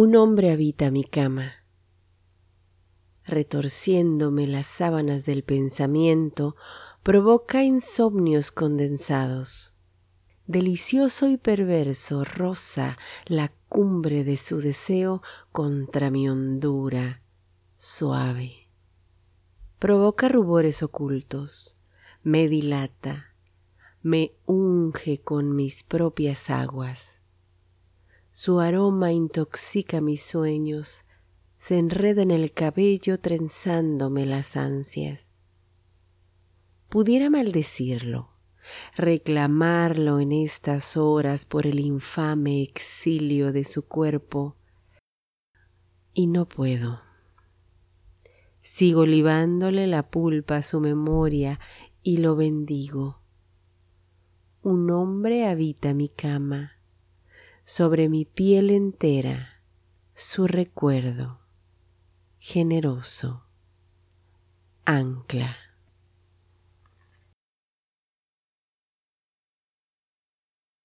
Un hombre habita mi cama, retorciéndome las sábanas del pensamiento, provoca insomnios condensados. Delicioso y perverso roza la cumbre de su deseo contra mi hondura suave. Provoca rubores ocultos, me dilata, me unge con mis propias aguas su aroma intoxica mis sueños, se enreda en el cabello trenzándome las ansias. Pudiera maldecirlo, reclamarlo en estas horas por el infame exilio de su cuerpo, y no puedo. Sigo libándole la pulpa a su memoria y lo bendigo. Un hombre habita mi cama sobre mi piel entera su recuerdo generoso ancla.